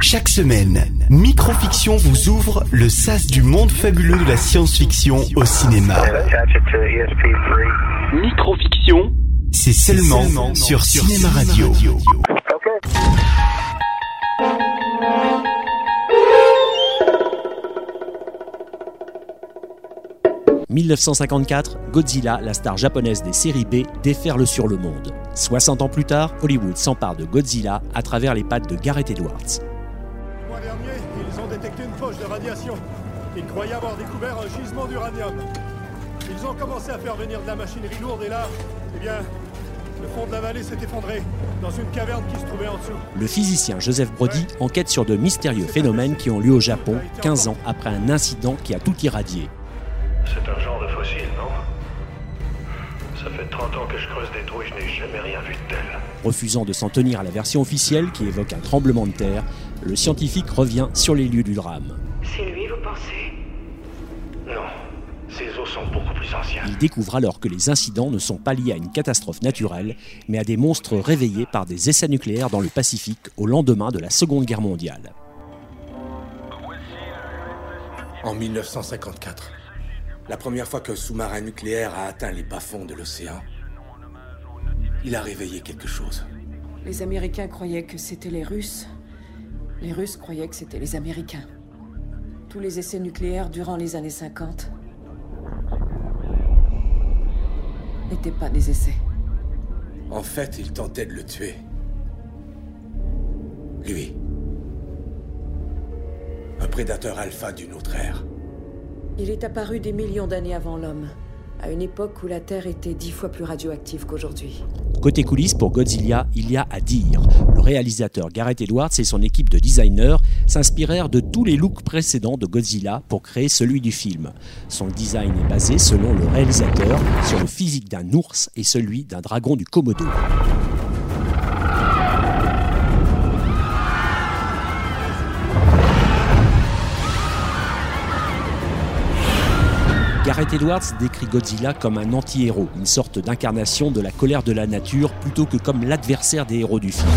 Chaque semaine, Microfiction vous ouvre le sas du monde fabuleux de la science-fiction au cinéma. Microfiction, c'est seulement, sur, Cinéma Radio. 1954, Godzilla, la star japonaise des séries B, déferle sur le monde. 60 ans plus tard, Hollywood s'empare de Godzilla à travers les pattes de Gareth Edwards. Le mois dernier, ils ont détecté une poche de radiation. Ils croyaient avoir découvert un gisement d'uranium. Ils ont commencé à faire venir de la machinerie lourde et là, eh bien, le fond de la vallée s'est effondré dans une caverne qui se trouvait en dessous. Le physicien Joseph Brody enquête sur de mystérieux phénomènes qui ont lieu au Japon 15 ans après un incident qui a tout irradié. C'est un genre de fossile, non Ça fait 30 ans que je creuse des trous et je n'ai jamais rien vu de tel. Refusant de s'en tenir à la version officielle qui évoque un tremblement de terre, le scientifique revient sur les lieux du drame. C'est lui, vous pensez Non, ces os sont beaucoup plus anciens. Il découvre alors que les incidents ne sont pas liés à une catastrophe naturelle, mais à des monstres réveillés par des essais nucléaires dans le Pacifique au lendemain de la Seconde Guerre mondiale. En 1954, la première fois qu'un sous-marin nucléaire a atteint les bas-fonds de l'océan, il a réveillé quelque chose. Les Américains croyaient que c'était les Russes. Les Russes croyaient que c'était les Américains. Tous les essais nucléaires durant les années 50 n'étaient pas des essais. En fait, il tentait de le tuer. Lui. Un prédateur alpha d'une autre ère. Il est apparu des millions d'années avant l'homme, à une époque où la Terre était dix fois plus radioactive qu'aujourd'hui. Côté coulisses, pour Godzilla, il y a à dire. Le réalisateur Gareth Edwards et son équipe de designers s'inspirèrent de tous les looks précédents de Godzilla pour créer celui du film. Son design est basé, selon le réalisateur, sur le physique d'un ours et celui d'un dragon du Komodo. Gareth Edwards décrit Godzilla comme un anti-héros, une sorte d'incarnation de la colère de la nature plutôt que comme l'adversaire des héros du film.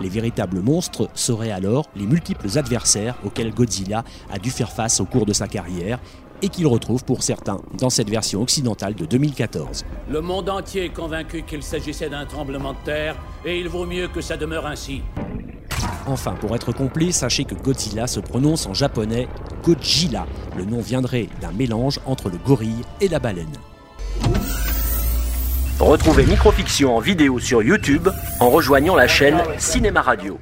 Les véritables monstres seraient alors les multiples adversaires auxquels Godzilla a dû faire face au cours de sa carrière et qu'il retrouve pour certains dans cette version occidentale de 2014. Le monde entier est convaincu qu'il s'agissait d'un tremblement de terre et il vaut mieux que ça demeure ainsi. Enfin, pour être complet, sachez que Godzilla se prononce en japonais Godzilla. Le nom viendrait d'un mélange entre le gorille et la baleine. Retrouvez Microfiction en vidéo sur YouTube en rejoignant la chaîne Cinéma Radio.